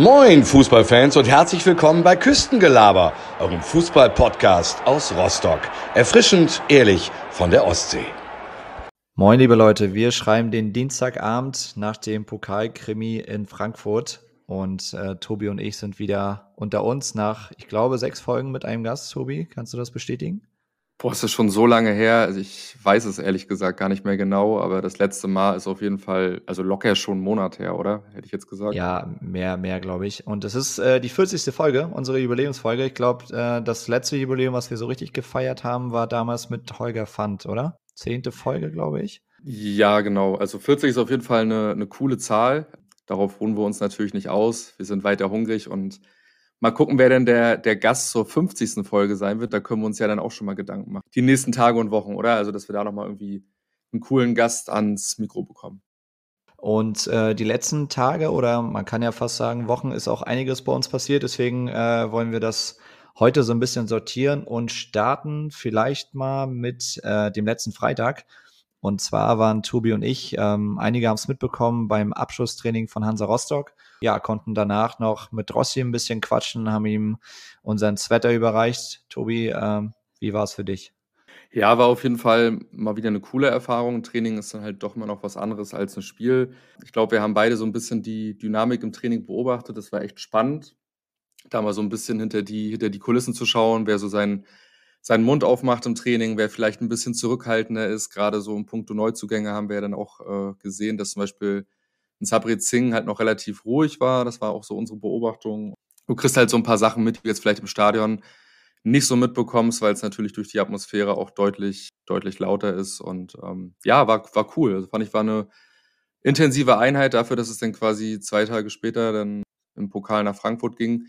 Moin Fußballfans und herzlich willkommen bei Küstengelaber, eurem Fußball-Podcast aus Rostock. Erfrischend, ehrlich von der Ostsee. Moin liebe Leute, wir schreiben den Dienstagabend nach dem Pokalkrimi in Frankfurt und äh, Tobi und ich sind wieder unter uns nach, ich glaube, sechs Folgen mit einem Gast. Tobi, kannst du das bestätigen? Boah, ist das schon so lange her. Also ich weiß es ehrlich gesagt gar nicht mehr genau, aber das letzte Mal ist auf jeden Fall, also locker schon einen Monat her, oder? Hätte ich jetzt gesagt. Ja, mehr, mehr, glaube ich. Und es ist äh, die 40. Folge, unsere Jubiläumsfolge. Ich glaube, äh, das letzte Jubiläum, was wir so richtig gefeiert haben, war damals mit Holger Fand, oder? Zehnte Folge, glaube ich. Ja, genau. Also 40 ist auf jeden Fall eine, eine coole Zahl. Darauf ruhen wir uns natürlich nicht aus. Wir sind weiter hungrig und Mal gucken, wer denn der, der Gast zur 50. Folge sein wird. Da können wir uns ja dann auch schon mal Gedanken machen. Die nächsten Tage und Wochen, oder? Also, dass wir da nochmal irgendwie einen coolen Gast ans Mikro bekommen. Und äh, die letzten Tage oder man kann ja fast sagen Wochen ist auch einiges bei uns passiert. Deswegen äh, wollen wir das heute so ein bisschen sortieren und starten vielleicht mal mit äh, dem letzten Freitag. Und zwar waren Tobi und ich, ähm, einige haben es mitbekommen, beim Abschlusstraining von Hansa Rostock ja, konnten danach noch mit Rossi ein bisschen quatschen, haben ihm unseren Sweater überreicht. Tobi, ähm, wie war es für dich? Ja, war auf jeden Fall mal wieder eine coole Erfahrung. Training ist dann halt doch mal noch was anderes als ein Spiel. Ich glaube, wir haben beide so ein bisschen die Dynamik im Training beobachtet. Das war echt spannend, da mal so ein bisschen hinter die, hinter die Kulissen zu schauen, wer so seinen, seinen Mund aufmacht im Training, wer vielleicht ein bisschen zurückhaltender ist. Gerade so im Punkto Neuzugänge haben wir ja dann auch äh, gesehen, dass zum Beispiel ein Sabri Singh halt noch relativ ruhig war. Das war auch so unsere Beobachtung. Du kriegst halt so ein paar Sachen mit, die du jetzt vielleicht im Stadion nicht so mitbekommst, weil es natürlich durch die Atmosphäre auch deutlich, deutlich lauter ist. Und ähm, ja, war, war cool. Also fand ich, war eine intensive Einheit dafür, dass es dann quasi zwei Tage später dann im Pokal nach Frankfurt ging.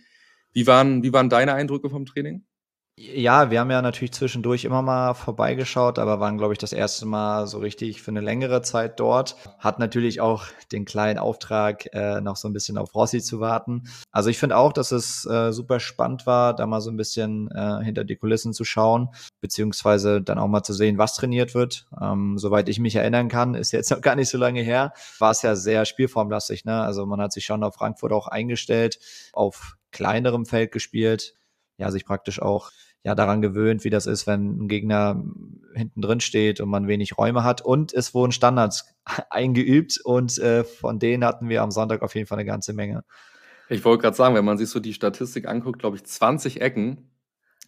Wie waren, wie waren deine Eindrücke vom Training? Ja, wir haben ja natürlich zwischendurch immer mal vorbeigeschaut, aber waren, glaube ich, das erste Mal so richtig für eine längere Zeit dort. Hat natürlich auch den kleinen Auftrag, äh, noch so ein bisschen auf Rossi zu warten. Also ich finde auch, dass es äh, super spannend war, da mal so ein bisschen äh, hinter die Kulissen zu schauen, beziehungsweise dann auch mal zu sehen, was trainiert wird. Ähm, soweit ich mich erinnern kann, ist jetzt noch gar nicht so lange her, war es ja sehr spielformlastig. Ne? Also man hat sich schon auf Frankfurt auch eingestellt, auf kleinerem Feld gespielt, ja, sich praktisch auch ja daran gewöhnt, wie das ist, wenn ein Gegner hinten drin steht und man wenig Räume hat. Und es wurden Standards eingeübt und äh, von denen hatten wir am Sonntag auf jeden Fall eine ganze Menge. Ich wollte gerade sagen, wenn man sich so die Statistik anguckt, glaube ich, 20 Ecken.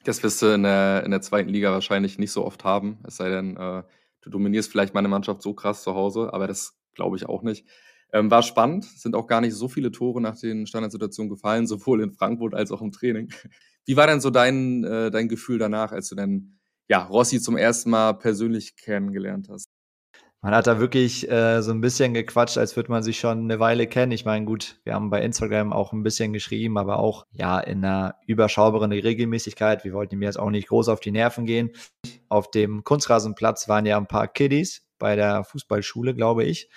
Das wirst du in der, in der zweiten Liga wahrscheinlich nicht so oft haben. Es sei denn, äh, du dominierst vielleicht meine Mannschaft so krass zu Hause, aber das glaube ich auch nicht. Ähm, war spannend, sind auch gar nicht so viele Tore nach den Standardsituationen gefallen, sowohl in Frankfurt als auch im Training. Wie war denn so dein, äh, dein Gefühl danach, als du dann ja, Rossi zum ersten Mal persönlich kennengelernt hast? Man hat da wirklich äh, so ein bisschen gequatscht, als würde man sich schon eine Weile kennen. Ich meine, gut, wir haben bei Instagram auch ein bisschen geschrieben, aber auch ja in einer überschaubaren Regelmäßigkeit. Wir wollten ihm jetzt auch nicht groß auf die Nerven gehen. Auf dem Kunstrasenplatz waren ja ein paar Kiddies bei der Fußballschule, glaube ich.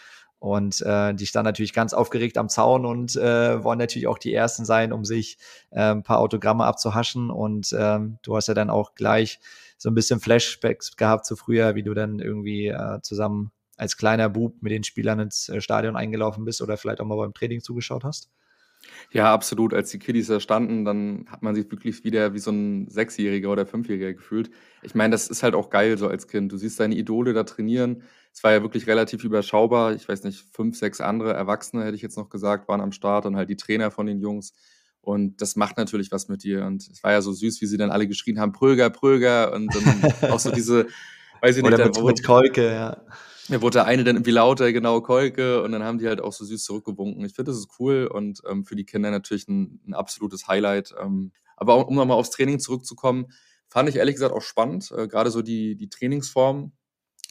Und äh, die standen natürlich ganz aufgeregt am Zaun und äh, wollen natürlich auch die Ersten sein, um sich äh, ein paar Autogramme abzuhaschen. Und ähm, du hast ja dann auch gleich so ein bisschen Flashbacks gehabt zu früher, wie du dann irgendwie äh, zusammen als kleiner Bub mit den Spielern ins äh, Stadion eingelaufen bist oder vielleicht auch mal beim Training zugeschaut hast. Ja, absolut. Als die Kiddies da standen, dann hat man sich wirklich wieder wie so ein Sechsjähriger oder Fünfjähriger gefühlt. Ich meine, das ist halt auch geil so als Kind. Du siehst deine Idole da trainieren es war ja wirklich relativ überschaubar. Ich weiß nicht, fünf, sechs andere Erwachsene, hätte ich jetzt noch gesagt, waren am Start und halt die Trainer von den Jungs. Und das macht natürlich was mit dir. Und es war ja so süß, wie sie dann alle geschrien haben, Pröger, Pröger. Und dann auch so diese, weiß ich nicht, Oder mit, mit Kolke, ja. Da wurde der eine dann irgendwie lauter, genau, Kolke. Und dann haben die halt auch so süß zurückgewunken. Ich finde, das ist cool und ähm, für die Kinder natürlich ein, ein absolutes Highlight. Ähm, aber auch, um nochmal aufs Training zurückzukommen, fand ich ehrlich gesagt auch spannend. Äh, Gerade so die, die Trainingsform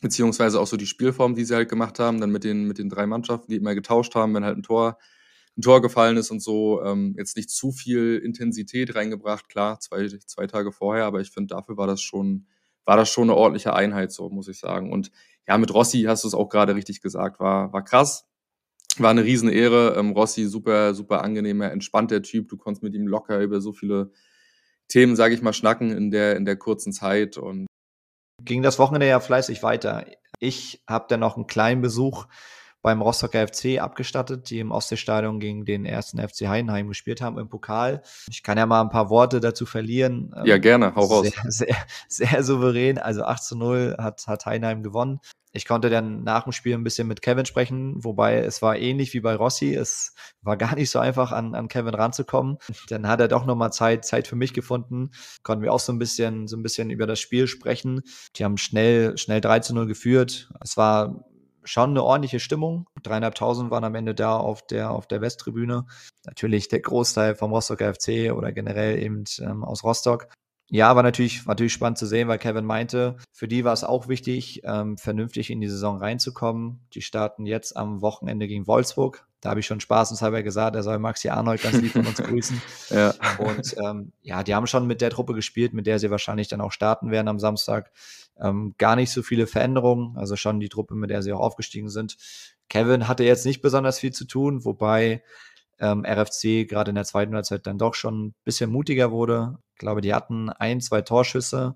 beziehungsweise auch so die Spielform, die sie halt gemacht haben, dann mit den, mit den drei Mannschaften, die immer getauscht haben, wenn halt ein Tor, ein Tor gefallen ist und so, ähm, jetzt nicht zu viel Intensität reingebracht, klar, zwei, zwei Tage vorher, aber ich finde, dafür war das schon, war das schon eine ordentliche Einheit, so muss ich sagen. Und ja, mit Rossi hast du es auch gerade richtig gesagt, war, war krass. War eine Riesenehre. Ähm, Rossi, super, super angenehmer, entspannter Typ. Du konntest mit ihm locker über so viele Themen, sage ich mal, schnacken in der, in der kurzen Zeit. Und ging das Wochenende ja fleißig weiter. Ich habe dann noch einen kleinen Besuch beim Rostocker FC abgestattet, die im Ostseestadion gegen den ersten FC Heidenheim gespielt haben im Pokal. Ich kann ja mal ein paar Worte dazu verlieren. Ja, gerne, hau raus. Sehr, sehr, sehr souverän, also 8 zu 0 hat, hat Heidenheim gewonnen. Ich konnte dann nach dem Spiel ein bisschen mit Kevin sprechen, wobei es war ähnlich wie bei Rossi. Es war gar nicht so einfach, an, an Kevin ranzukommen. Dann hat er doch nochmal Zeit, Zeit für mich gefunden. Konnten wir auch so ein bisschen, so ein bisschen über das Spiel sprechen. Die haben schnell, schnell 3 zu 0 geführt. Es war schon eine ordentliche Stimmung. Dreieinhalbtausend waren am Ende da auf der, auf der Westtribüne. Natürlich der Großteil vom Rostocker FC oder generell eben ähm, aus Rostock. Ja, war natürlich, war natürlich spannend zu sehen, weil Kevin meinte, für die war es auch wichtig, ähm, vernünftig in die Saison reinzukommen. Die starten jetzt am Wochenende gegen Wolfsburg. Da habe ich schon spaßenshalber gesagt, er soll Maxi Arnold ganz lieb von uns grüßen. ja. Und ähm, ja, die haben schon mit der Truppe gespielt, mit der sie wahrscheinlich dann auch starten werden am Samstag. Ähm, gar nicht so viele Veränderungen, also schon die Truppe, mit der sie auch aufgestiegen sind. Kevin hatte jetzt nicht besonders viel zu tun, wobei ähm, RFC gerade in der zweiten Halbzeit dann doch schon ein bisschen mutiger wurde. Ich glaube, die hatten ein, zwei Torschüsse.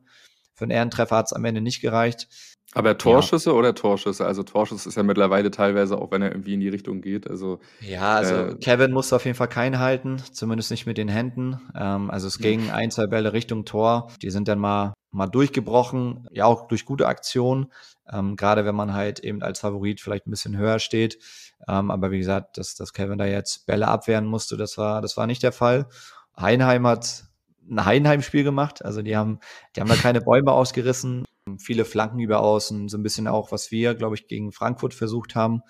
Für einen Ehrentreffer hat es am Ende nicht gereicht. Aber Torschüsse ja. oder Torschüsse? Also Torschuss ist ja mittlerweile teilweise auch, wenn er irgendwie in die Richtung geht. Also ja, also äh, Kevin musste auf jeden Fall keinen halten, zumindest nicht mit den Händen. Ähm, also es ging ein, zwei Bälle Richtung Tor. Die sind dann mal mal durchgebrochen, ja auch durch gute Aktionen. Ähm, Gerade wenn man halt eben als Favorit vielleicht ein bisschen höher steht. Ähm, aber wie gesagt, dass, dass Kevin da jetzt Bälle abwehren musste, das war, das war nicht der Fall. Heinheim hat ein Heinheim-Spiel gemacht. Also die haben, die haben da keine Bäume ausgerissen, viele Flanken über außen, so ein bisschen auch, was wir, glaube ich, gegen Frankfurt versucht haben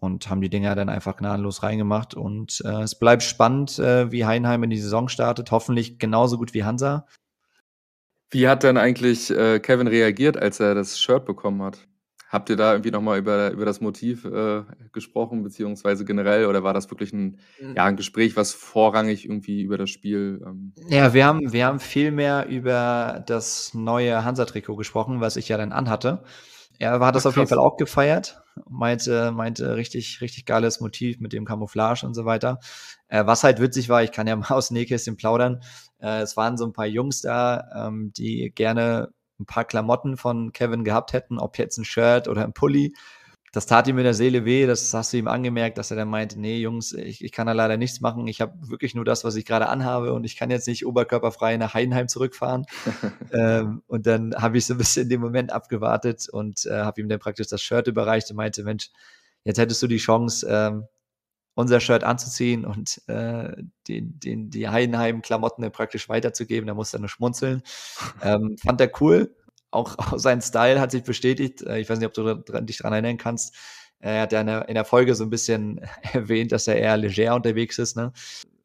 und haben die Dinger dann einfach gnadenlos reingemacht. Und äh, es bleibt spannend, äh, wie Heinheim in die Saison startet. Hoffentlich genauso gut wie Hansa. Wie hat denn eigentlich äh, Kevin reagiert, als er das Shirt bekommen hat? Habt ihr da irgendwie nochmal über, über das Motiv äh, gesprochen, beziehungsweise generell, oder war das wirklich ein, hm. ja, ein Gespräch, was vorrangig irgendwie über das Spiel? Ähm ja, wir haben, wir haben viel mehr über das neue Hansa-Trikot gesprochen, was ich ja dann anhatte. Er hat das Ach, auf jeden Fall auch gefeiert, meinte, meinte richtig, richtig geiles Motiv mit dem Camouflage und so weiter. Äh, was halt witzig war, ich kann ja mal aus Nähkästchen plaudern. Äh, es waren so ein paar Jungs da, ähm, die gerne ein paar Klamotten von Kevin gehabt hätten, ob jetzt ein Shirt oder ein Pulli. Das tat ihm in der Seele weh, das hast du ihm angemerkt, dass er dann meinte, nee, Jungs, ich, ich kann da leider nichts machen, ich habe wirklich nur das, was ich gerade anhabe und ich kann jetzt nicht oberkörperfrei nach Heidenheim zurückfahren. ähm, und dann habe ich so ein bisschen den Moment abgewartet und äh, habe ihm dann praktisch das Shirt überreicht und meinte, Mensch, jetzt hättest du die Chance, ähm, unser Shirt anzuziehen und äh, den, den, die Heidenheim-Klamotten praktisch weiterzugeben. Da musste er nur schmunzeln. Ähm, fand er cool. Auch, auch sein Style hat sich bestätigt. Äh, ich weiß nicht, ob du dich daran erinnern kannst. Er hat ja in der, Folge so ein bisschen erwähnt, dass er eher leger unterwegs ist. Ne?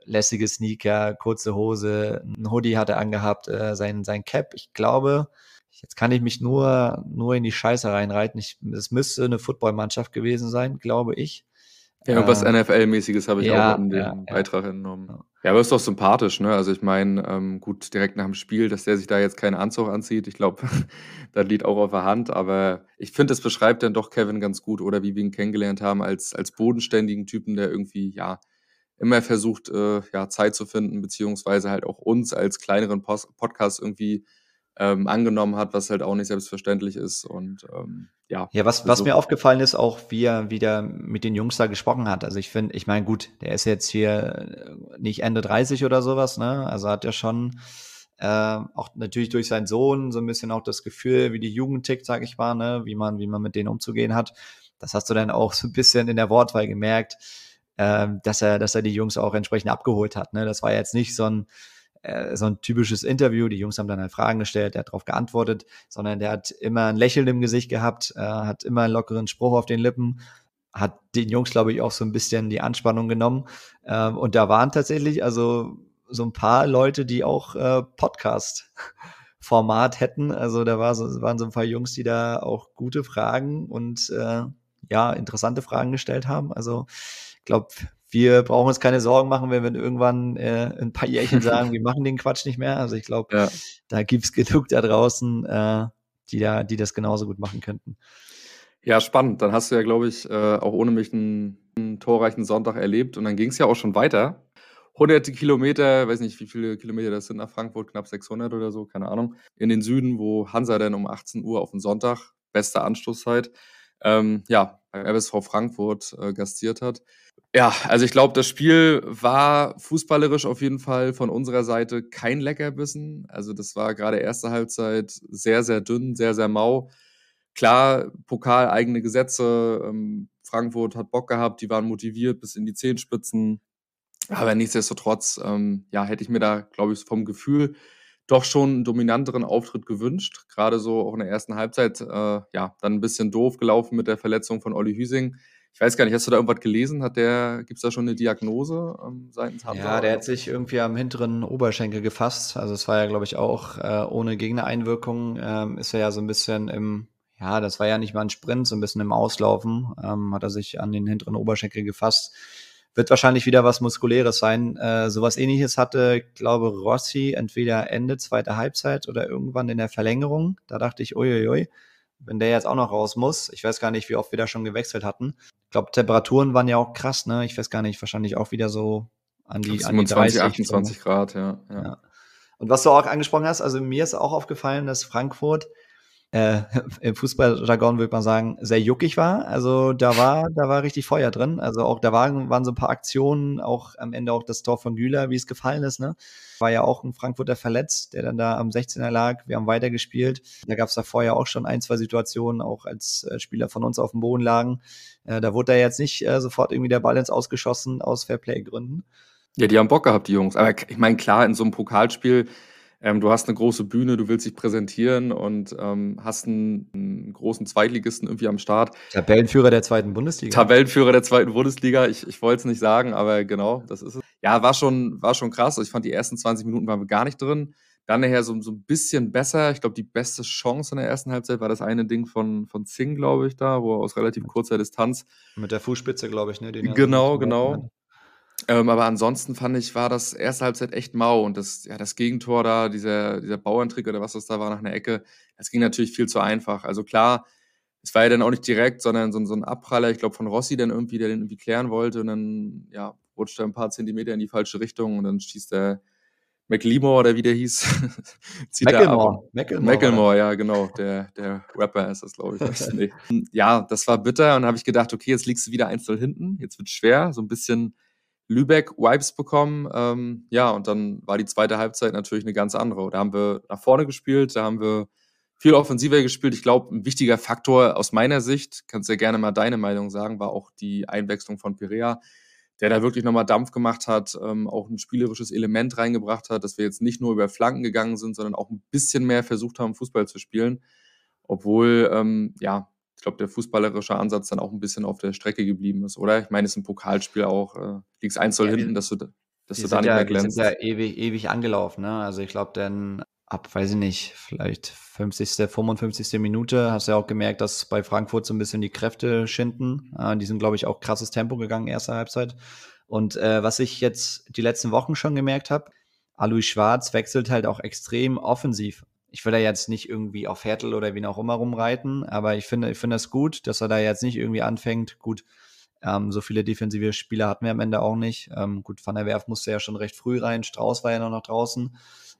Lässige Sneaker, kurze Hose, ein Hoodie hat er angehabt, äh, sein, sein Cap. Ich glaube, jetzt kann ich mich nur, nur in die Scheiße reinreiten. Es müsste eine Footballmannschaft gewesen sein, glaube ich. Ja, irgendwas äh, NFL-mäßiges habe ich ja, auch in dem ja, Beitrag entnommen. Ja, aber ist doch sympathisch, ne? Also ich meine, ähm, gut, direkt nach dem Spiel, dass der sich da jetzt keinen Anzug anzieht, ich glaube, das liegt auch auf der Hand, aber ich finde, es beschreibt dann doch Kevin ganz gut, oder wie wir ihn kennengelernt haben, als, als bodenständigen Typen, der irgendwie, ja, immer versucht, äh, ja, Zeit zu finden, beziehungsweise halt auch uns als kleineren Post Podcast irgendwie ähm, angenommen hat, was halt auch nicht selbstverständlich ist. Und ähm, ja. Ja, was, was mir aufgefallen ist, auch wie er wieder mit den Jungs da gesprochen hat. Also ich finde, ich meine, gut, der ist jetzt hier nicht Ende 30 oder sowas, ne? Also hat er schon äh, auch natürlich durch seinen Sohn so ein bisschen auch das Gefühl, wie die Jugend tickt, sag ich mal, ne? wie man, wie man mit denen umzugehen hat. Das hast du dann auch so ein bisschen in der Wortwahl gemerkt, äh, dass er, dass er die Jungs auch entsprechend abgeholt hat. Ne? Das war jetzt nicht so ein äh, so ein typisches Interview. Die Jungs haben dann halt Fragen gestellt, der hat darauf geantwortet, sondern der hat immer ein Lächeln im Gesicht gehabt, äh, hat immer einen lockeren Spruch auf den Lippen, hat den Jungs, glaube ich, auch so ein bisschen die Anspannung genommen. Ähm, und da waren tatsächlich also so ein paar Leute, die auch äh, Podcast Format hätten. Also da war so, waren so ein paar Jungs, die da auch gute Fragen und äh, ja, interessante Fragen gestellt haben. Also ich glaube, wir brauchen uns keine Sorgen machen, wenn wir irgendwann äh, ein paar Jährchen sagen, wir machen den Quatsch nicht mehr. Also ich glaube, ja. da gibt's genug da draußen, äh, die, da, die das genauso gut machen könnten. Ja, spannend. Dann hast du ja, glaube ich, äh, auch ohne mich einen, einen torreichen Sonntag erlebt. Und dann ging es ja auch schon weiter. Hunderte Kilometer, weiß nicht, wie viele Kilometer das sind nach Frankfurt, knapp 600 oder so, keine Ahnung, in den Süden, wo Hansa dann um 18 Uhr auf den Sonntag, beste Anstoßzeit, ähm, ja, beim RSV Frankfurt äh, gastiert hat. Ja, also ich glaube, das Spiel war fußballerisch auf jeden Fall von unserer Seite kein Leckerbissen. Also das war gerade erste Halbzeit sehr, sehr dünn, sehr, sehr mau. Klar, Pokal, eigene Gesetze. Ähm, Frankfurt hat Bock gehabt, die waren motiviert bis in die Zehenspitzen. Aber nichtsdestotrotz, ähm, ja, hätte ich mir da, glaube ich, vom Gefühl doch schon einen dominanteren Auftritt gewünscht. Gerade so auch in der ersten Halbzeit, äh, ja, dann ein bisschen doof gelaufen mit der Verletzung von Olli Hüsing. Ich weiß gar nicht, hast du da irgendwas gelesen? Hat der, gibt es da schon eine Diagnose ähm, seitens Hansa? Ja, der hat sich irgendwie am hinteren Oberschenkel gefasst. Also es war ja, glaube ich, auch äh, ohne Gegnereinwirkung ähm, ist er ja so ein bisschen im, ja, das war ja nicht mal ein Sprint, so ein bisschen im Auslaufen, ähm, hat er sich an den hinteren Oberschenkel gefasst wird wahrscheinlich wieder was Muskuläres sein. Äh, sowas ähnliches hatte, glaube Rossi, entweder Ende zweiter Halbzeit oder irgendwann in der Verlängerung. Da dachte ich, uiuiui, wenn der jetzt auch noch raus muss. Ich weiß gar nicht, wie oft wir da schon gewechselt hatten. Ich glaube, Temperaturen waren ja auch krass, ne? Ich weiß gar nicht, wahrscheinlich auch wieder so an die, an die 30, 28 Grad, ja, ja. ja. Und was du auch angesprochen hast, also mir ist auch aufgefallen, dass Frankfurt äh, im Fußballjargon würde man sagen, sehr juckig war. Also da war, da war richtig Feuer drin. Also auch da waren, waren so ein paar Aktionen, auch am Ende auch das Tor von Güler, wie es gefallen ist. Ne? War ja auch ein Frankfurter verletzt, der dann da am 16er lag. Wir haben weitergespielt. Da gab es davor ja auch schon ein, zwei Situationen, auch als äh, Spieler von uns auf dem Boden lagen. Äh, da wurde da jetzt nicht äh, sofort irgendwie der ins Ausgeschossen aus Fairplay-Gründen. Ja, die haben Bock gehabt, die Jungs. Aber ich meine, klar, in so einem Pokalspiel ähm, du hast eine große Bühne, du willst dich präsentieren und ähm, hast einen, einen, großen Zweitligisten irgendwie am Start. Tabellenführer der zweiten Bundesliga. Tabellenführer der zweiten Bundesliga. Ich, ich wollte es nicht sagen, aber genau, das ist es. Ja, war schon, war schon krass. Ich fand, die ersten 20 Minuten waren wir gar nicht drin. Dann nachher so, so ein bisschen besser. Ich glaube, die beste Chance in der ersten Halbzeit war das eine Ding von, von Zing, glaube ich, da, wo er aus relativ kurzer Distanz. Mit der Fußspitze, glaube ich, ne? genau, genau. Ähm, aber ansonsten fand ich, war das erste Halbzeit echt mau und das, ja, das Gegentor da, dieser, dieser Bauerntrick oder was das da war nach einer Ecke, das ging natürlich viel zu einfach. Also klar, es war ja dann auch nicht direkt, sondern so, so ein Abpraller, ich glaube von Rossi dann irgendwie, der den irgendwie klären wollte und dann, ja, rutscht er ein paar Zentimeter in die falsche Richtung und dann schießt der McLemore oder wie der hieß. Macklemore. Macklemore, ja, genau. Der, der Rapper ist das, glaube ich. nee. Ja, das war bitter und dann habe ich gedacht, okay, jetzt liegst du wieder 1 hinten. Jetzt wird schwer. So ein bisschen Lübeck-Vibes bekommen. Ähm, ja, und dann war die zweite Halbzeit natürlich eine ganz andere. Da haben wir nach vorne gespielt, da haben wir viel offensiver gespielt. Ich glaube, ein wichtiger Faktor aus meiner Sicht, kannst ja gerne mal deine Meinung sagen, war auch die Einwechslung von Perea, der da wirklich nochmal Dampf gemacht hat, ähm, auch ein spielerisches Element reingebracht hat, dass wir jetzt nicht nur über Flanken gegangen sind, sondern auch ein bisschen mehr versucht haben, Fußball zu spielen. Obwohl, ähm, ja, glaube, der fußballerische Ansatz dann auch ein bisschen auf der Strecke geblieben ist, oder? Ich meine, es ist ein Pokalspiel auch, äh, liegst eins ja, hinten, dass du, dass du da nicht ja, mehr glänzt. Die sind ja ewig, ewig angelaufen, ne? Also ich glaube, dann ab, weiß ich nicht, vielleicht 50., 55. Minute hast du ja auch gemerkt, dass bei Frankfurt so ein bisschen die Kräfte schinden. Äh, die sind, glaube ich, auch krasses Tempo gegangen, erste Halbzeit. Und äh, was ich jetzt die letzten Wochen schon gemerkt habe, Alois Schwarz wechselt halt auch extrem offensiv ich will da jetzt nicht irgendwie auf Hertel oder wie auch immer rumreiten, aber ich finde, ich finde es gut, dass er da jetzt nicht irgendwie anfängt. Gut, ähm, so viele defensive Spieler hatten wir am Ende auch nicht. Ähm, gut, Van der Werf musste ja schon recht früh rein, Strauß war ja noch, noch draußen.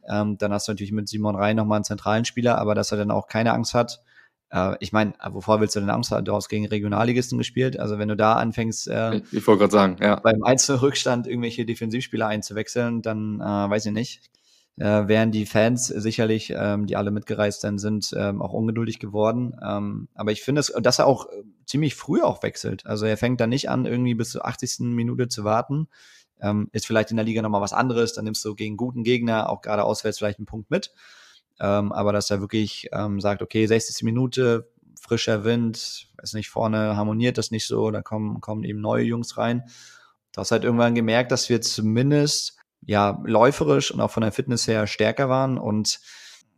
Ähm, dann hast du natürlich mit Simon Rhein nochmal einen zentralen Spieler, aber dass er dann auch keine Angst hat. Äh, ich meine, wovor willst du denn Angst haben? Du hast gegen Regionalligisten gespielt. Also wenn du da anfängst, äh, ich, ich wollte gerade sagen, ja. beim Einzelrückstand irgendwelche Defensivspieler einzuwechseln, dann äh, weiß ich nicht äh, wären die Fans sicherlich, ähm, die alle mitgereist dann sind, ähm, auch ungeduldig geworden. Ähm, aber ich finde es, dass er auch äh, ziemlich früh auch wechselt. Also er fängt dann nicht an, irgendwie bis zur 80. Minute zu warten. Ähm, ist vielleicht in der Liga nochmal was anderes. Dann nimmst du gegen guten Gegner, auch gerade auswärts, vielleicht einen Punkt mit. Ähm, aber dass er wirklich ähm, sagt, okay, 60. Minute, frischer Wind, weiß nicht, vorne harmoniert das nicht so, da kommen, kommen eben neue Jungs rein. Du hast halt irgendwann gemerkt, dass wir zumindest ja läuferisch und auch von der Fitness her stärker waren. Und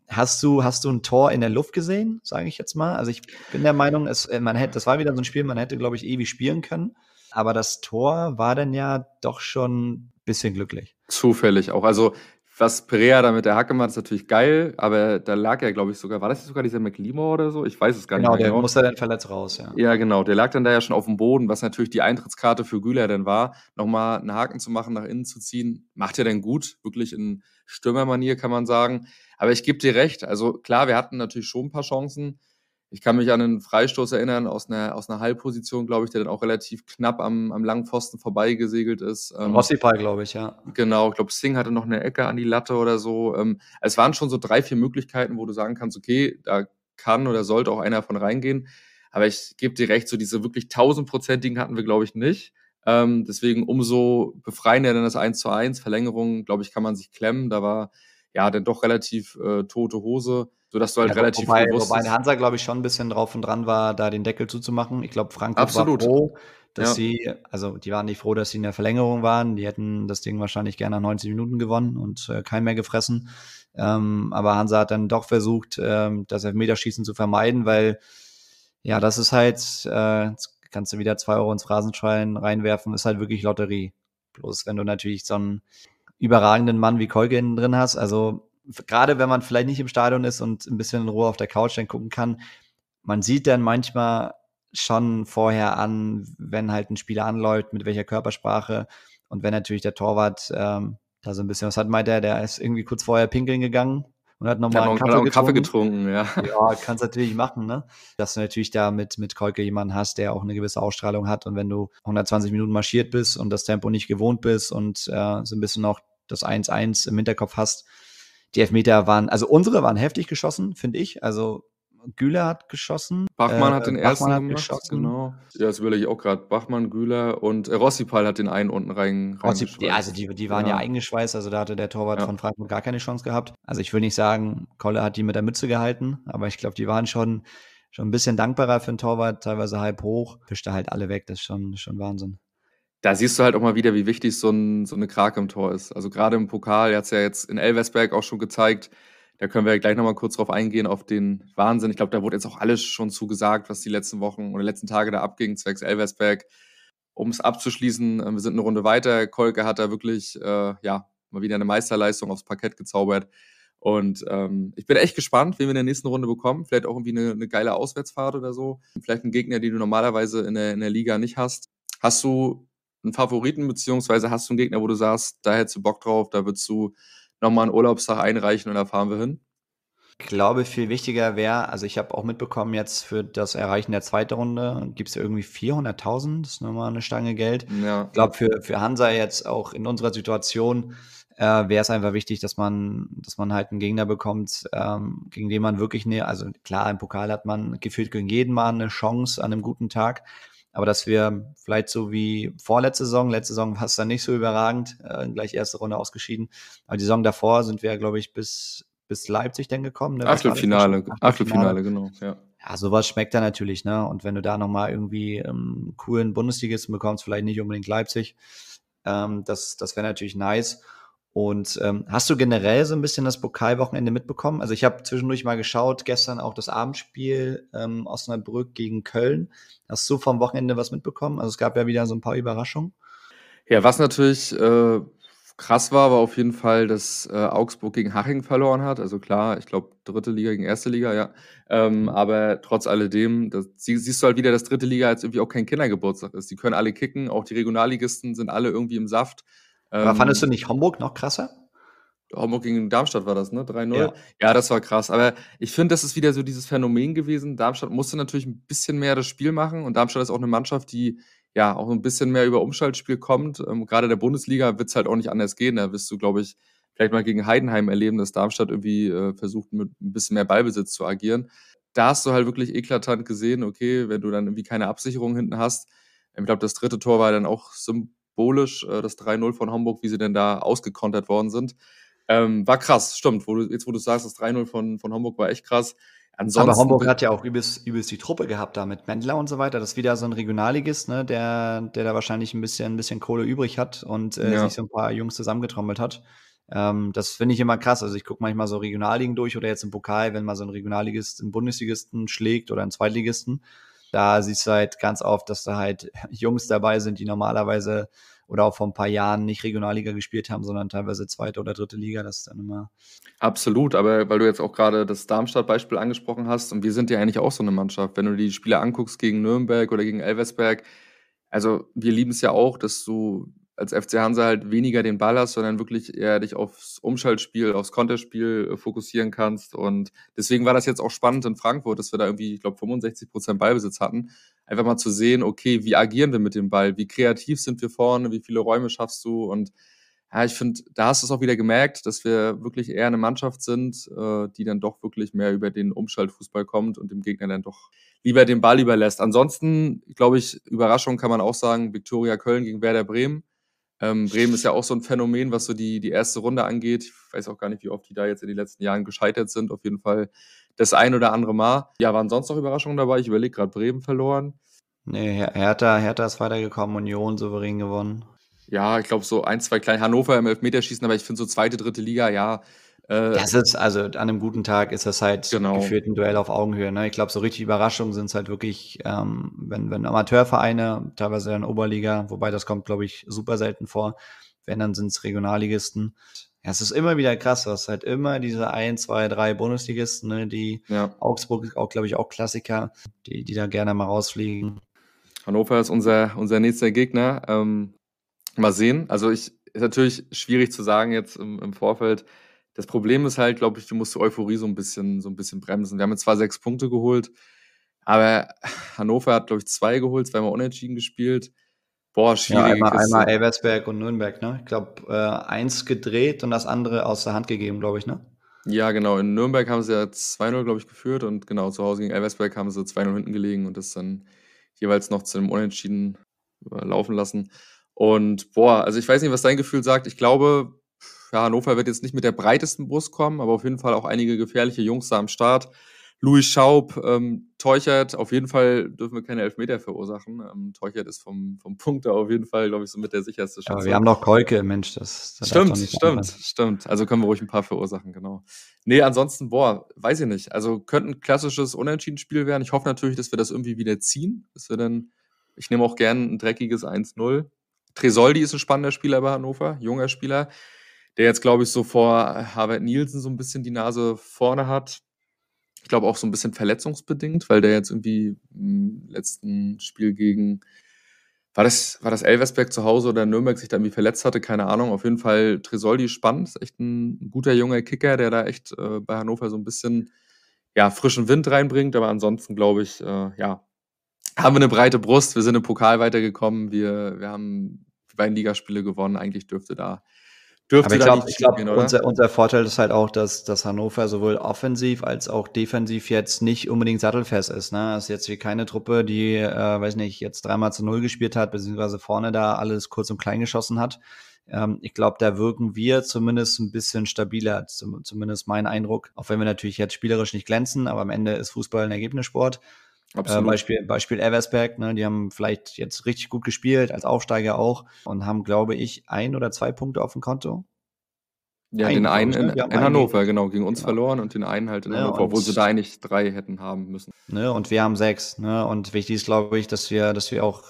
hast du, hast du ein Tor in der Luft gesehen, sage ich jetzt mal? Also ich bin der Meinung, es, äh, man hätte, das war wieder so ein Spiel, man hätte, glaube ich, ewig spielen können. Aber das Tor war dann ja doch schon ein bisschen glücklich. Zufällig auch. Also was Perea da mit der Hacke macht, ist natürlich geil, aber da lag ja, glaube ich, sogar, war das sogar dieser McLemore oder so? Ich weiß es gar genau, nicht mehr. Genau, der musste dann verletzt raus, ja. Ja, genau, der lag dann da ja schon auf dem Boden, was natürlich die Eintrittskarte für Güler dann war, nochmal einen Haken zu machen, nach innen zu ziehen, macht er dann gut, wirklich in Stürmermanier, kann man sagen. Aber ich gebe dir recht, also klar, wir hatten natürlich schon ein paar Chancen. Ich kann mich an einen Freistoß erinnern aus einer, aus einer Halbposition, glaube ich, der dann auch relativ knapp am, am langen Pfosten vorbeigesegelt ist. Ähm, Rossipal, glaube ich, ja. Genau, ich glaube, Singh hatte noch eine Ecke an die Latte oder so. Ähm, es waren schon so drei, vier Möglichkeiten, wo du sagen kannst, okay, da kann oder sollte auch einer von reingehen. Aber ich gebe dir recht, so diese wirklich tausendprozentigen hatten wir, glaube ich, nicht. Ähm, deswegen umso befreiender dann das 1 zu 1. Verlängerung, glaube ich, kann man sich klemmen. Da war ja dann doch relativ äh, tote Hose sodass du halt ja, relativ wobei, bewusst wobei Hansa, glaube ich, schon ein bisschen drauf und dran war, da den Deckel zuzumachen. Ich glaube, Frankfurt Absolut. war froh, dass ja. sie, also die waren nicht froh, dass sie in der Verlängerung waren. Die hätten das Ding wahrscheinlich gerne nach 90 Minuten gewonnen und äh, kein mehr gefressen. Ähm, aber Hansa hat dann doch versucht, ähm, das Elfmeterschießen zu vermeiden, weil ja, das ist halt, äh, kannst du wieder zwei Euro ins Phrasenschwein reinwerfen, ist halt wirklich Lotterie. Bloß wenn du natürlich so einen überragenden Mann wie Kolgen drin hast, also gerade wenn man vielleicht nicht im Stadion ist und ein bisschen in Ruhe auf der Couch dann gucken kann, man sieht dann manchmal schon vorher an, wenn halt ein Spieler anläuft, mit welcher Körpersprache und wenn natürlich der Torwart ähm, da so ein bisschen was hat, meint er, der ist irgendwie kurz vorher pinkeln gegangen und hat nochmal einen, Kaffee, Kaffee getrunken. Ja, ja kannst natürlich machen, ne? Dass du natürlich da mit, mit Kolke jemanden hast, der auch eine gewisse Ausstrahlung hat und wenn du 120 Minuten marschiert bist und das Tempo nicht gewohnt bist und äh, so ein bisschen noch das 1-1 im Hinterkopf hast, die Elfmeter waren, also unsere waren heftig geschossen, finde ich. Also Güler hat geschossen. Bachmann äh, hat den Bachmann ersten hat gemacht, geschossen. genau. Ja, das will ich auch gerade. Bachmann, Güler und äh, Rossipal hat den einen unten rein, Rossi, ja, Also die, die waren ja. ja. eingeschweißt, also da hatte der Torwart ja. von Frankfurt gar keine Chance gehabt. Also ich will nicht sagen, Kolle hat die mit der Mütze gehalten, aber ich glaube, die waren schon, schon ein bisschen dankbarer für den Torwart, teilweise halb hoch. Fischte halt alle weg, das ist schon, schon Wahnsinn da siehst du halt auch mal wieder, wie wichtig so, ein, so eine Krake im Tor ist. Also gerade im Pokal, er hat es ja jetzt in Elversberg auch schon gezeigt. Da können wir gleich nochmal kurz drauf eingehen, auf den Wahnsinn. Ich glaube, da wurde jetzt auch alles schon zugesagt, was die letzten Wochen oder letzten Tage da abging, zwecks Elversberg. Um es abzuschließen, äh, wir sind eine Runde weiter. Kolke hat da wirklich, äh, ja, mal wieder eine Meisterleistung aufs Parkett gezaubert. Und ähm, ich bin echt gespannt, wen wir in der nächsten Runde bekommen. Vielleicht auch irgendwie eine, eine geile Auswärtsfahrt oder so. Vielleicht einen Gegner, den du normalerweise in der, in der Liga nicht hast. Hast du einen Favoriten, beziehungsweise hast du einen Gegner, wo du sagst, da hättest du Bock drauf, da würdest du nochmal einen Urlaubstag einreichen und da fahren wir hin? Ich glaube, viel wichtiger wäre, also ich habe auch mitbekommen, jetzt für das Erreichen der zweiten Runde gibt es irgendwie 400.000, das ist nochmal eine Stange Geld. Ja. Ich glaube, für, für Hansa jetzt auch in unserer Situation äh, wäre es einfach wichtig, dass man, dass man halt einen Gegner bekommt, ähm, gegen den man wirklich, ne, also klar, im Pokal hat man gefühlt gegen jeden Mal eine Chance an einem guten Tag, aber dass wir vielleicht so wie vorletzte Saison, letzte Saison war es dann nicht so überragend, äh, gleich erste Runde ausgeschieden. Aber die Saison davor sind wir, glaube ich, bis, bis Leipzig dann gekommen. Ne? Achtelfinale, Achtelfinale, genau, ja. Ja, sowas schmeckt da natürlich, ne? Und wenn du da nochmal irgendwie ähm, coolen Bundesligisten bekommst, vielleicht nicht unbedingt Leipzig, ähm, das, das wäre natürlich nice. Und ähm, hast du generell so ein bisschen das Pokalwochenende mitbekommen? Also ich habe zwischendurch mal geschaut, gestern auch das Abendspiel ähm, Osnabrück gegen Köln. Hast du vom Wochenende was mitbekommen? Also es gab ja wieder so ein paar Überraschungen. Ja, was natürlich äh, krass war, war auf jeden Fall, dass äh, Augsburg gegen Haching verloren hat. Also klar, ich glaube dritte Liga gegen erste Liga, ja. Ähm, mhm. aber trotz alledem, das, sie, siehst du halt wieder, dass dritte Liga jetzt irgendwie auch kein Kindergeburtstag ist. Die können alle kicken, auch die Regionalligisten sind alle irgendwie im Saft. Aber ähm, fandest du nicht Homburg noch krasser? Homburg gegen Darmstadt war das, ne? 3-0. Ja. ja. das war krass. Aber ich finde, das ist wieder so dieses Phänomen gewesen. Darmstadt musste natürlich ein bisschen mehr das Spiel machen und Darmstadt ist auch eine Mannschaft, die ja auch ein bisschen mehr über Umschaltspiel kommt. Ähm, Gerade in der Bundesliga wird es halt auch nicht anders gehen. Da wirst du, glaube ich, vielleicht mal gegen Heidenheim erleben, dass Darmstadt irgendwie äh, versucht, mit ein bisschen mehr Ballbesitz zu agieren. Da hast du halt wirklich eklatant gesehen, okay, wenn du dann irgendwie keine Absicherung hinten hast. Ich glaube, das dritte Tor war dann auch symbolisch symbolisch, äh, das 3-0 von Hamburg, wie sie denn da ausgekontert worden sind. Ähm, war krass, stimmt. Wo du, jetzt, wo du sagst, das 3-0 von, von Hamburg war echt krass. Ansonsten, Aber Hamburg hat ja auch übelst, übelst die Truppe gehabt da mit Mendler und so weiter. Das ist wieder so ein Regionalligist, ne, der, der da wahrscheinlich ein bisschen, ein bisschen Kohle übrig hat und äh, ja. sich so ein paar Jungs zusammengetrommelt hat. Ähm, das finde ich immer krass. Also ich gucke manchmal so Regionalligen durch oder jetzt im Pokal, wenn mal so ein Regionalligist einen Bundesligisten schlägt oder einen Zweitligisten. Da siehst du halt ganz oft, dass da halt Jungs dabei sind, die normalerweise oder auch vor ein paar Jahren nicht Regionalliga gespielt haben, sondern teilweise zweite oder dritte Liga. Das ist dann immer. Absolut, aber weil du jetzt auch gerade das Darmstadt-Beispiel angesprochen hast, und wir sind ja eigentlich auch so eine Mannschaft, wenn du die Spiele anguckst gegen Nürnberg oder gegen Elversberg, also wir lieben es ja auch, dass du als FC Hansa halt weniger den Ball hast, sondern wirklich eher dich aufs Umschaltspiel, aufs Konterspiel äh, fokussieren kannst. Und deswegen war das jetzt auch spannend in Frankfurt, dass wir da irgendwie, ich glaube, 65 Prozent Ballbesitz hatten. Einfach mal zu sehen, okay, wie agieren wir mit dem Ball? Wie kreativ sind wir vorne? Wie viele Räume schaffst du? Und ja, ich finde, da hast du es auch wieder gemerkt, dass wir wirklich eher eine Mannschaft sind, äh, die dann doch wirklich mehr über den Umschaltfußball kommt und dem Gegner dann doch lieber den Ball überlässt. Ansonsten, glaube ich, Überraschung kann man auch sagen, Viktoria Köln gegen Werder Bremen. Ähm, Bremen ist ja auch so ein Phänomen, was so die, die erste Runde angeht. Ich weiß auch gar nicht, wie oft die da jetzt in den letzten Jahren gescheitert sind. Auf jeden Fall das ein oder andere Mal. Ja, waren sonst noch Überraschungen dabei? Ich überlege gerade, Bremen verloren. Nee, Hertha, Hertha ist weitergekommen, Union souverän gewonnen. Ja, ich glaube, so ein, zwei kleine Hannover im Elfmeterschießen, aber ich finde so zweite, dritte Liga, ja, äh, das ist, also an einem guten Tag ist das halt genau. geführt ein Duell auf Augenhöhe. Ne? Ich glaube, so richtig Überraschungen sind es halt wirklich, ähm, wenn, wenn Amateurvereine, teilweise in Oberliga, wobei das kommt, glaube ich, super selten vor, wenn dann sind es Regionalligisten. Ja, es ist immer wieder krass, du hast halt immer diese ein, zwei, drei Bundesligisten, ne, die ja. Augsburg ist auch, glaube ich, auch Klassiker, die, die da gerne mal rausfliegen. Hannover ist unser, unser nächster Gegner. Ähm, mal sehen. Also ich ist natürlich schwierig zu sagen jetzt im, im Vorfeld, das Problem ist halt, glaube ich, du musst die Euphorie so ein bisschen, so ein bisschen bremsen. Wir haben jetzt zwar sechs Punkte geholt, aber Hannover hat, glaube ich, zwei geholt, zweimal unentschieden gespielt. Boah, schwierig. Ja, einmal, einmal Elversberg und Nürnberg, ne? Ich glaube, äh, eins gedreht und das andere aus der Hand gegeben, glaube ich, ne? Ja, genau. In Nürnberg haben sie ja 2-0, glaube ich, geführt und genau, zu Hause gegen Elversberg haben sie 2-0 hinten gelegen und das dann jeweils noch zu einem Unentschieden äh, laufen lassen. Und boah, also ich weiß nicht, was dein Gefühl sagt. Ich glaube, ja, Hannover wird jetzt nicht mit der breitesten Brust kommen, aber auf jeden Fall auch einige gefährliche Jungs da am Start. Louis Schaub, ähm, Teuchert, auf jeden Fall dürfen wir keine Elfmeter verursachen. Ähm, Teuchert ist vom, vom Punkt auf jeden Fall, glaube ich, so mit der sicherste Schütze. Aber wir haben noch Kolke, Mensch, das, das Stimmt, stimmt, stimmt. Also können wir ruhig ein paar verursachen, genau. Nee, ansonsten, boah, weiß ich nicht. Also könnte ein klassisches Unentschieden-Spiel werden. Ich hoffe natürlich, dass wir das irgendwie wieder ziehen. Dass wir dann, ich nehme auch gern ein dreckiges 1-0. Tresoldi ist ein spannender Spieler bei Hannover, junger Spieler der jetzt, glaube ich, so vor Harvard Nielsen so ein bisschen die Nase vorne hat. Ich glaube auch so ein bisschen verletzungsbedingt, weil der jetzt irgendwie im letzten Spiel gegen, war das, war das Elversberg zu Hause oder Nürnberg sich da irgendwie verletzt hatte, keine Ahnung. Auf jeden Fall Tresoldi spannend, ist echt ein guter junger Kicker, der da echt äh, bei Hannover so ein bisschen ja, frischen Wind reinbringt. Aber ansonsten glaube ich, äh, ja, haben wir eine breite Brust. Wir sind im Pokal weitergekommen. Wir, wir haben die beiden Ligaspiele gewonnen. Eigentlich dürfte da Dürfte Aber ich glaube, glaub, unser, unser Vorteil ist halt auch, dass, dass Hannover sowohl offensiv als auch defensiv jetzt nicht unbedingt sattelfest ist. Ne? Das ist jetzt wie keine Truppe, die, äh, weiß nicht, jetzt dreimal zu null gespielt hat, beziehungsweise vorne da alles kurz und klein geschossen hat. Ähm, ich glaube, da wirken wir zumindest ein bisschen stabiler, zumindest mein Eindruck. Auch wenn wir natürlich jetzt spielerisch nicht glänzen, aber am Ende ist Fußball ein Ergebnissport. Absolut. Äh, Beispiel, Beispiel Eversberg, ne, die haben vielleicht jetzt richtig gut gespielt, als Aufsteiger auch, und haben, glaube ich, ein oder zwei Punkte auf dem Konto. Ja, ein, den einen in, in Hannover, genau, gegen uns ja. verloren und den einen halt in ne, Hannover, obwohl sie da eigentlich drei hätten haben müssen. Ne, und wir haben sechs. Ne, und wichtig ist, glaube ich, dass wir, dass wir auch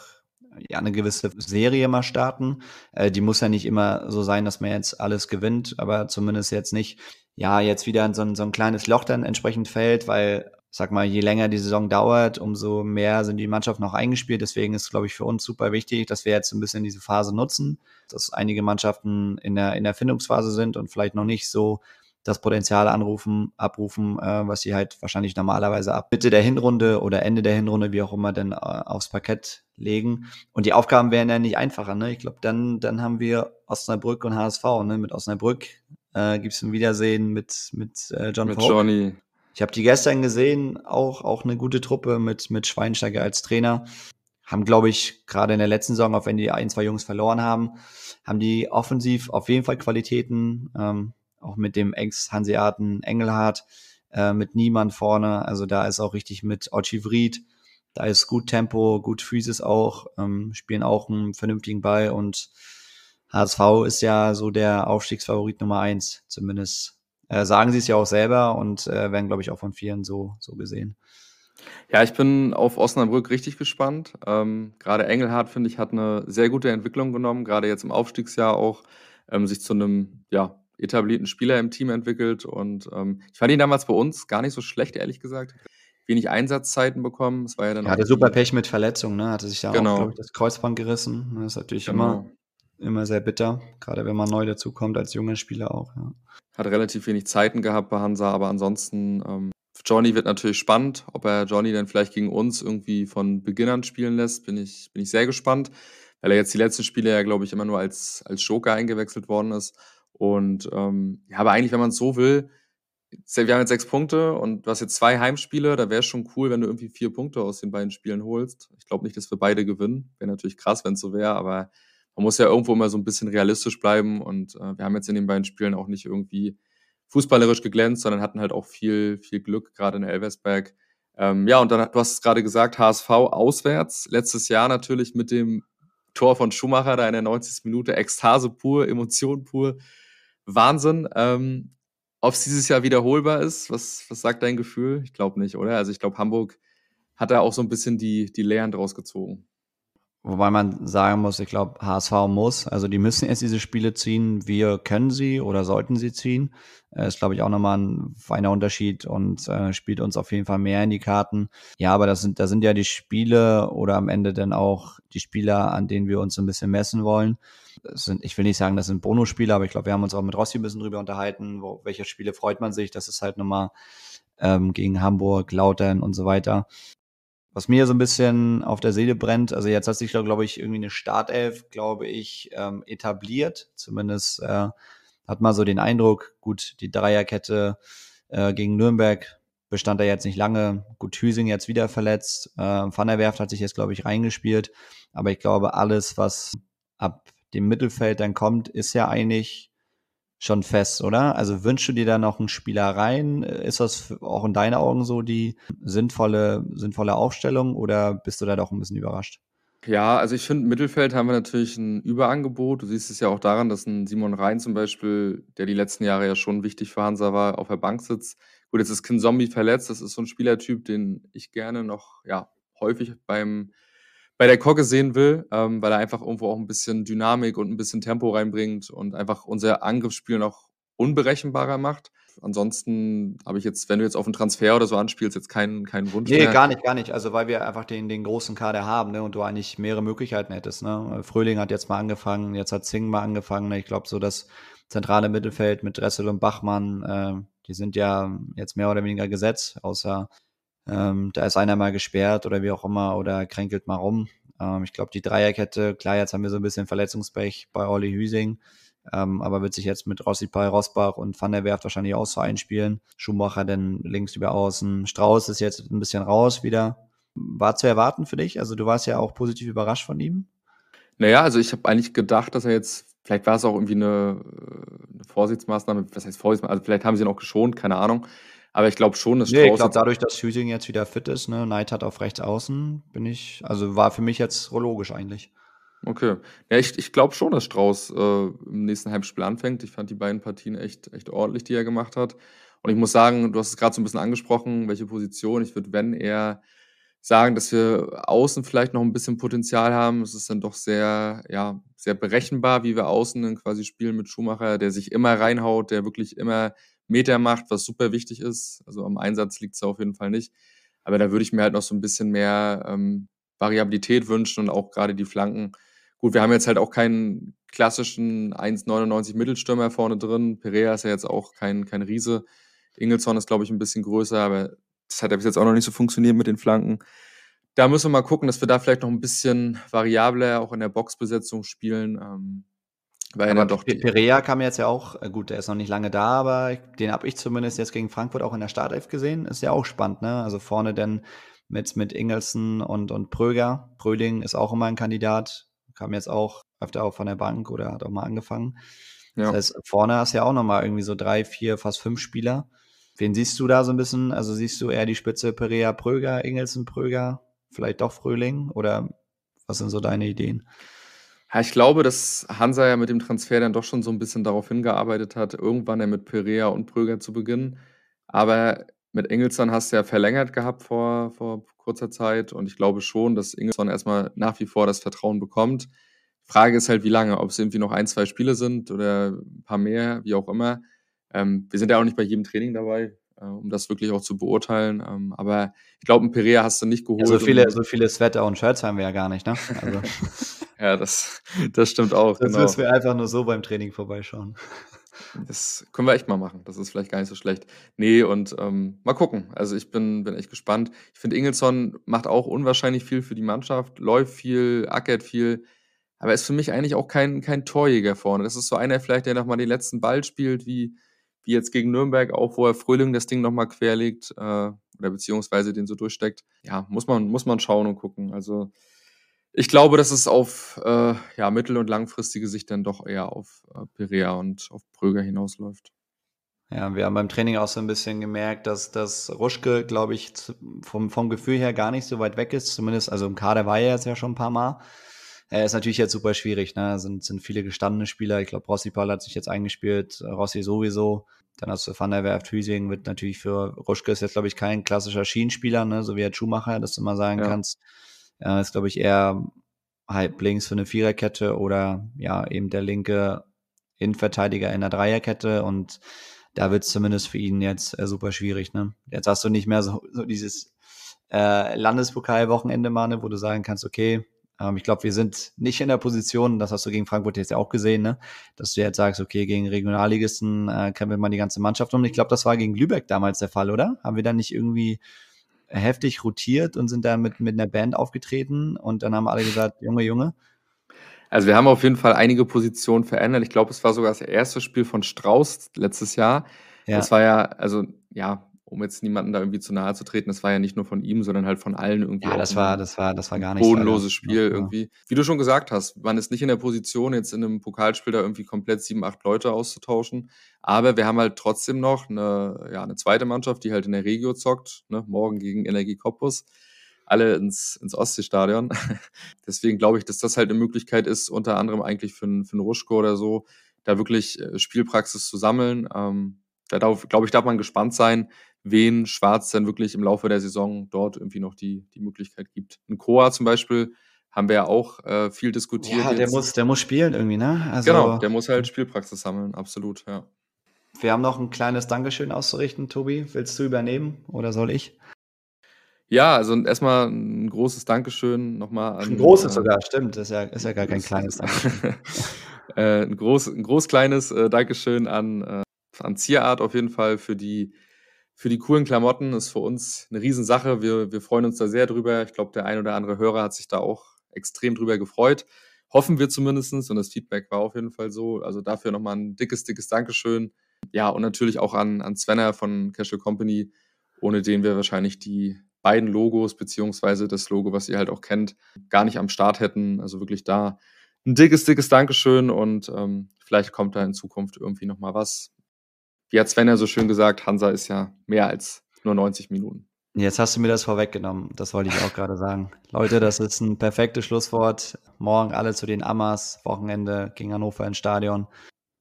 ja, eine gewisse Serie mal starten. Äh, die muss ja nicht immer so sein, dass man jetzt alles gewinnt, aber zumindest jetzt nicht, ja, jetzt wieder in so ein, so ein kleines Loch dann entsprechend fällt, weil sag mal, je länger die Saison dauert, umso mehr sind die Mannschaften noch eingespielt. Deswegen ist, glaube ich, für uns super wichtig, dass wir jetzt ein bisschen diese Phase nutzen, dass einige Mannschaften in der, in der Findungsphase sind und vielleicht noch nicht so das Potenzial anrufen, abrufen, äh, was sie halt wahrscheinlich normalerweise ab Mitte der Hinrunde oder Ende der Hinrunde, wie auch immer, dann äh, aufs Parkett legen. Und die Aufgaben wären ja nicht einfacher. Ne? Ich glaube, dann, dann haben wir Osnabrück und HSV. Ne? Mit Osnabrück äh, gibt es ein Wiedersehen mit, mit äh, John Mit. Johnny. Ich habe die gestern gesehen, auch, auch eine gute Truppe mit, mit Schweinsteiger als Trainer. Haben, glaube ich, gerade in der letzten Saison, auch wenn die ein, zwei Jungs verloren haben, haben die offensiv auf jeden Fall Qualitäten, ähm, auch mit dem Ex-Hanseaten Engelhardt, äh, mit Niemann vorne. Also da ist auch richtig mit Ochi Vried. Da ist gut Tempo, gut Physis auch, ähm, spielen auch einen vernünftigen Ball und HSV ist ja so der Aufstiegsfavorit Nummer eins, zumindest äh, sagen sie es ja auch selber und äh, werden, glaube ich, auch von vielen so, so gesehen. Ja, ich bin auf Osnabrück richtig gespannt. Ähm, gerade Engelhardt, finde ich, hat eine sehr gute Entwicklung genommen, gerade jetzt im Aufstiegsjahr auch, ähm, sich zu einem ja, etablierten Spieler im Team entwickelt. Und ähm, ich fand ihn damals bei uns gar nicht so schlecht, ehrlich gesagt. Wenig Einsatzzeiten bekommen. Es war ja dann ja, hatte super Pech mit Verletzungen, ne? Hatte sich da genau. auch, glaube ich, das Kreuzband gerissen. Das ist natürlich genau. immer immer sehr bitter, gerade wenn man neu dazukommt als junger Spieler auch. Ja. Hat relativ wenig Zeiten gehabt bei Hansa, aber ansonsten ähm, Johnny wird natürlich spannend. Ob er Johnny dann vielleicht gegen uns irgendwie von Beginnern spielen lässt, bin ich, bin ich sehr gespannt, weil er jetzt die letzten Spiele ja, glaube ich, immer nur als, als Joker eingewechselt worden ist. Und ähm, ja, aber eigentlich, wenn man es so will, wir haben jetzt sechs Punkte und du hast jetzt zwei Heimspiele, da wäre es schon cool, wenn du irgendwie vier Punkte aus den beiden Spielen holst. Ich glaube nicht, dass wir beide gewinnen. Wäre natürlich krass, wenn es so wäre, aber man muss ja irgendwo immer so ein bisschen realistisch bleiben und äh, wir haben jetzt in den beiden Spielen auch nicht irgendwie fußballerisch geglänzt, sondern hatten halt auch viel, viel Glück, gerade in Elversberg. Ähm, ja, und dann, du hast es gerade gesagt, HSV auswärts. Letztes Jahr natürlich mit dem Tor von Schumacher, da in der 90. Minute, Ekstase pur, Emotion pur. Wahnsinn. Ähm, Ob es dieses Jahr wiederholbar ist, was, was sagt dein Gefühl? Ich glaube nicht, oder? Also ich glaube, Hamburg hat da auch so ein bisschen die, die Lehren draus gezogen. Wobei man sagen muss, ich glaube, HSV muss, also die müssen erst diese Spiele ziehen. Wir können sie oder sollten sie ziehen. Äh, ist, glaube ich, auch nochmal ein feiner Unterschied und äh, spielt uns auf jeden Fall mehr in die Karten. Ja, aber das sind, da sind ja die Spiele oder am Ende dann auch die Spieler, an denen wir uns ein bisschen messen wollen. Das sind, ich will nicht sagen, das sind Bonusspiele, aber ich glaube, wir haben uns auch mit Rossi ein bisschen drüber unterhalten, wo, welche Spiele freut man sich. Das ist halt nochmal ähm, gegen Hamburg, Lautern und so weiter. Was mir so ein bisschen auf der Seele brennt, also jetzt hat sich, glaube ich, irgendwie eine Startelf, glaube ich, ähm, etabliert. Zumindest äh, hat man so den Eindruck, gut, die Dreierkette äh, gegen Nürnberg bestand da jetzt nicht lange. Gut, Hüsing jetzt wieder verletzt. Äh, Van der Werft hat sich jetzt, glaube ich, reingespielt. Aber ich glaube, alles, was ab dem Mittelfeld dann kommt, ist ja eigentlich schon fest, oder? Also wünschst du dir da noch einen Spieler rein? Ist das auch in deinen Augen so die sinnvolle, sinnvolle Aufstellung oder bist du da doch ein bisschen überrascht? Ja, also ich finde, Mittelfeld haben wir natürlich ein Überangebot. Du siehst es ja auch daran, dass ein Simon Rhein zum Beispiel, der die letzten Jahre ja schon wichtig für Hansa war, auf der Bank sitzt. Gut, jetzt ist Kin Zombie verletzt. Das ist so ein Spielertyp, den ich gerne noch ja, häufig beim bei der Kogge sehen will, ähm, weil er einfach irgendwo auch ein bisschen Dynamik und ein bisschen Tempo reinbringt und einfach unser Angriffsspiel noch unberechenbarer macht. Ansonsten habe ich jetzt, wenn du jetzt auf einen Transfer oder so anspielst, jetzt keinen, keinen Wunsch nee, mehr. gar nicht, gar nicht. Also weil wir einfach den, den großen Kader haben ne, und du eigentlich mehrere Möglichkeiten hättest. Ne? Fröhling hat jetzt mal angefangen, jetzt hat Zing mal angefangen. Ne? Ich glaube so das zentrale Mittelfeld mit Dressel und Bachmann, äh, die sind ja jetzt mehr oder weniger gesetzt, außer ähm, da ist einer mal gesperrt oder wie auch immer oder kränkelt mal rum. Ähm, ich glaube, die Dreierkette, klar, jetzt haben wir so ein bisschen Verletzungspech bei Olli Hüsing, ähm, aber wird sich jetzt mit Rossi Pai, Rosbach und Van der Werft wahrscheinlich auch so einspielen. Schumacher dann links über außen. Strauß ist jetzt ein bisschen raus wieder. War zu erwarten für dich? Also du warst ja auch positiv überrascht von ihm. Naja, also ich habe eigentlich gedacht, dass er jetzt, vielleicht war es auch irgendwie eine, eine Vorsichtsmaßnahme, was heißt Vorsichtsmaßnahme, also vielleicht haben sie ihn auch geschont, keine Ahnung. Aber ich glaube schon, dass nee, Strauß. Ich glaube, dadurch, dass Hüsing jetzt wieder fit ist, ne, Knight hat auf rechts außen, bin ich, also war für mich jetzt logisch eigentlich. Okay. Ja, ich, ich glaube schon, dass Strauß äh, im nächsten Heimspiel anfängt. Ich fand die beiden Partien echt, echt ordentlich, die er gemacht hat. Und ich muss sagen, du hast es gerade so ein bisschen angesprochen, welche Position. Ich würde, wenn er sagen, dass wir außen vielleicht noch ein bisschen Potenzial haben. Es ist dann doch sehr, ja, sehr berechenbar, wie wir außen dann quasi spielen mit Schumacher, der sich immer reinhaut, der wirklich immer Meter macht, was super wichtig ist. Also am Einsatz liegt es auf jeden Fall nicht. Aber da würde ich mir halt noch so ein bisschen mehr ähm, Variabilität wünschen und auch gerade die Flanken. Gut, wir haben jetzt halt auch keinen klassischen 1,99 Mittelstürmer vorne drin. Perea ist ja jetzt auch kein, kein Riese. Ingelsson ist, glaube ich, ein bisschen größer, aber das hat ja bis jetzt auch noch nicht so funktioniert mit den Flanken. Da müssen wir mal gucken, dass wir da vielleicht noch ein bisschen variabler auch in der Boxbesetzung spielen. Ähm, weil aber doch Perea kam jetzt ja auch, äh, gut, der ist noch nicht lange da, aber den habe ich zumindest jetzt gegen Frankfurt auch in der Startelf gesehen. Ist ja auch spannend, ne? Also vorne denn mit, mit Ingelsen und, und Pröger. Pröling ist auch immer ein Kandidat, kam jetzt auch öfter auch von der Bank oder hat auch mal angefangen. Ja. Das heißt, vorne hast du ja auch nochmal irgendwie so drei, vier, fast fünf Spieler. Wen siehst du da so ein bisschen? Also siehst du eher die Spitze Perea, Pröger, Ingelsen, Pröger, vielleicht doch Fröhling oder was sind so deine Ideen? Ja, ich glaube, dass Hansa ja mit dem Transfer dann doch schon so ein bisschen darauf hingearbeitet hat, irgendwann ja mit Perea und Pröger zu beginnen. Aber mit Ingelsson hast du ja verlängert gehabt vor vor kurzer Zeit und ich glaube schon, dass Ingelsson erstmal nach wie vor das Vertrauen bekommt. Frage ist halt, wie lange, ob es irgendwie noch ein, zwei Spiele sind oder ein paar mehr, wie auch immer. Ähm, wir sind ja auch nicht bei jedem Training dabei, äh, um das wirklich auch zu beurteilen. Ähm, aber ich glaube, ein Perea hast du nicht geholt. Ja, so viele, so viele Sweater und Shirts haben wir ja gar nicht, ne? Also. Ja, das, das stimmt auch. Sonst genau. müssen wir einfach nur so beim Training vorbeischauen. Das können wir echt mal machen. Das ist vielleicht gar nicht so schlecht. Nee, und ähm, mal gucken. Also ich bin, bin echt gespannt. Ich finde, Ingelsson macht auch unwahrscheinlich viel für die Mannschaft, läuft viel, ackert viel, aber ist für mich eigentlich auch kein, kein Torjäger vorne. Das ist so einer vielleicht, der nochmal den letzten Ball spielt, wie, wie jetzt gegen Nürnberg, auch wo er Frühling das Ding nochmal querlegt äh, oder beziehungsweise den so durchsteckt. Ja, muss man, muss man schauen und gucken. Also ich glaube, dass es auf äh, ja, mittel- und langfristige Sicht dann doch eher auf äh, Perea und auf Pröger hinausläuft. Ja, wir haben beim Training auch so ein bisschen gemerkt, dass das Ruschke, glaube ich, vom, vom Gefühl her gar nicht so weit weg ist. Zumindest, also im Kader war er jetzt ja schon ein paar Mal. Er ist natürlich jetzt super schwierig, ne? Sind, sind viele gestandene Spieler. Ich glaube, Rossi Paul hat sich jetzt eingespielt, Rossi sowieso. Dann hast du Van der Werft Hüsing, wird natürlich für Ruschke ist jetzt, glaube ich, kein klassischer Schienenspieler, ne? so wie der Schumacher, dass du mal sagen ja. kannst. Äh, ist, glaube ich, eher halb links für eine Viererkette oder ja, eben der linke Innenverteidiger in der Dreierkette und da wird es zumindest für ihn jetzt äh, super schwierig. Ne? Jetzt hast du nicht mehr so, so dieses äh, Landespokal-Wochenende mal, ne, wo du sagen kannst, okay, ich glaube, wir sind nicht in der Position, das hast du gegen Frankfurt jetzt ja auch gesehen, ne, dass du jetzt sagst, okay, gegen Regionalligisten äh, kämpfen wir die ganze Mannschaft um. Ich glaube, das war gegen Lübeck damals der Fall, oder? Haben wir dann nicht irgendwie heftig rotiert und sind da mit, mit einer Band aufgetreten und dann haben alle gesagt, Junge, Junge. Also wir haben auf jeden Fall einige Positionen verändert. Ich glaube, es war sogar das erste Spiel von Strauß letztes Jahr. Ja. Das war ja, also ja, um jetzt niemanden da irgendwie zu nahe zu treten, das war ja nicht nur von ihm, sondern halt von allen irgendwie. Ja, das war, das war, das war gar nicht. Bodenloses Spiel ja, irgendwie. Wie du schon gesagt hast, man ist nicht in der Position, jetzt in einem Pokalspiel da irgendwie komplett sieben, acht Leute auszutauschen. Aber wir haben halt trotzdem noch eine, ja, eine zweite Mannschaft, die halt in der Regio zockt, ne? morgen gegen Energie Cottbus. Alle ins, ins Ostseestadion. Deswegen glaube ich, dass das halt eine Möglichkeit ist, unter anderem eigentlich für, einen, für einen Ruschko oder so, da wirklich äh, Spielpraxis zu sammeln. Ähm, da glaube ich, darf man gespannt sein, wen Schwarz dann wirklich im Laufe der Saison dort irgendwie noch die, die Möglichkeit gibt. Ein Koa zum Beispiel haben wir ja auch äh, viel diskutiert. Ja, der muss, der muss spielen irgendwie, ne? Also, genau, der muss halt Spielpraxis sammeln, absolut, ja. Wir haben noch ein kleines Dankeschön auszurichten, Tobi. Willst du übernehmen oder soll ich? Ja, also erstmal ein großes Dankeschön nochmal an. Ein großes äh, sogar, stimmt. Das ist ja, ist ja gar kein kleines Dankeschön. äh, ein groß, ein groß kleines äh, Dankeschön an, äh, an Zierart auf jeden Fall für die für die coolen Klamotten ist für uns eine Riesensache. Wir, wir freuen uns da sehr drüber. Ich glaube, der ein oder andere Hörer hat sich da auch extrem drüber gefreut. Hoffen wir zumindest. Und das Feedback war auf jeden Fall so. Also dafür nochmal ein dickes, dickes Dankeschön. Ja, und natürlich auch an, an Svenner von Casual Company, ohne den wir wahrscheinlich die beiden Logos, beziehungsweise das Logo, was ihr halt auch kennt, gar nicht am Start hätten. Also wirklich da ein dickes, dickes Dankeschön und ähm, vielleicht kommt da in Zukunft irgendwie nochmal was wie hat Sven ja so schön gesagt, Hansa ist ja mehr als nur 90 Minuten. Jetzt hast du mir das vorweggenommen. Das wollte ich auch gerade sagen. Leute, das ist ein perfektes Schlusswort. Morgen alle zu den Amas. Wochenende gegen Hannover ins Stadion.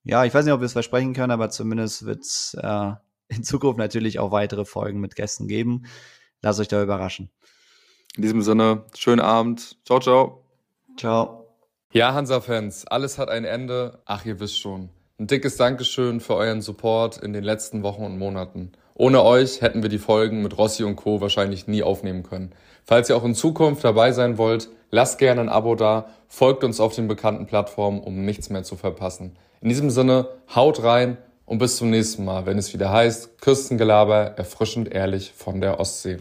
Ja, ich weiß nicht, ob wir es versprechen können, aber zumindest wird es äh, in Zukunft natürlich auch weitere Folgen mit Gästen geben. Lasst euch da überraschen. In diesem Sinne, schönen Abend. Ciao, ciao. Ciao. Ja, Hansa-Fans, alles hat ein Ende. Ach, ihr wisst schon. Ein dickes Dankeschön für euren Support in den letzten Wochen und Monaten. Ohne euch hätten wir die Folgen mit Rossi und Co. wahrscheinlich nie aufnehmen können. Falls ihr auch in Zukunft dabei sein wollt, lasst gerne ein Abo da, folgt uns auf den bekannten Plattformen, um nichts mehr zu verpassen. In diesem Sinne, haut rein und bis zum nächsten Mal, wenn es wieder heißt, Küstengelaber, erfrischend ehrlich von der Ostsee.